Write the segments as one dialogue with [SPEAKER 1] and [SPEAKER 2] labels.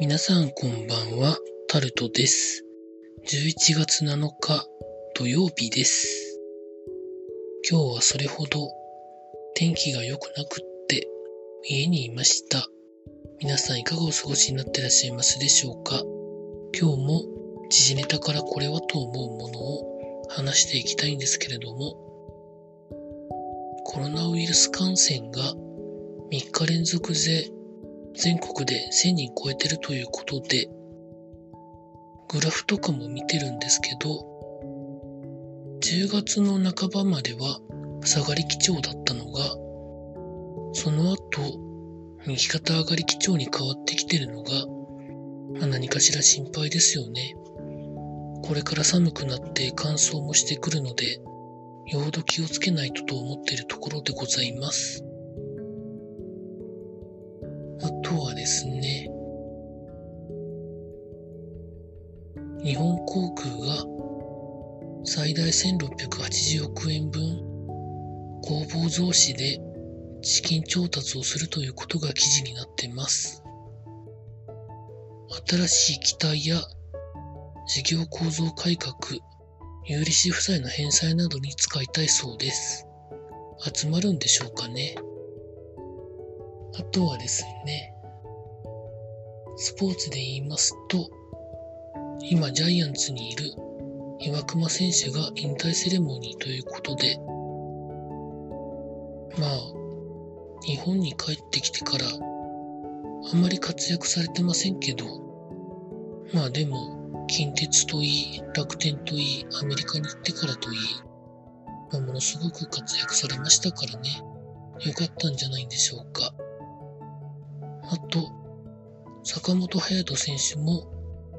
[SPEAKER 1] 皆さんこんばんは、タルトです。11月7日土曜日です。今日はそれほど天気が良くなくって家にいました。皆さんいかがお過ごしになってらっしゃいますでしょうか？今日も時事ネタからこれはと思うものを話していきたいんですけれども、コロナウイルス感染が3日連続で全国で1000人超えてるということで、グラフとかも見てるんですけど、10月の半ばまでは下がり基調だったのが、その後、右肩上がり基調に変わってきてるのが、まあ何かしら心配ですよね。これから寒くなって乾燥もしてくるので、よほど気をつけないとと思っているところでございます。あとはですね、日本航空が最大1680億円分公募増資で資金調達をするということが記事になっています。新しい機体や事業構造改革、有利子負債の返済などに使いたいそうです。集まるんでしょうかね。あとはですね、スポーツで言いますと、今ジャイアンツにいる岩隈選手が引退セレモニーということで、まあ、日本に帰ってきてから、あんまり活躍されてませんけど、まあでも、近鉄といい、楽天といい、アメリカに行ってからといい、まあ、ものすごく活躍されましたからね、よかったんじゃないんでしょうか。あと、坂本勇人選手も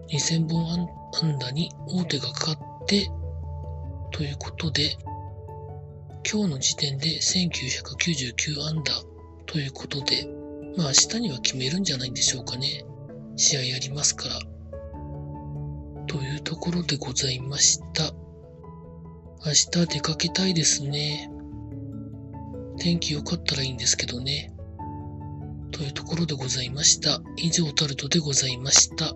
[SPEAKER 1] 2000本安打に大手がかかって、ということで、今日の時点で1999安打ということで、まあ明日には決めるんじゃないんでしょうかね。試合やりますから。というところでございました。明日出かけたいですね。天気良かったらいいんですけどね。というところでございました。以上、タルトでございました。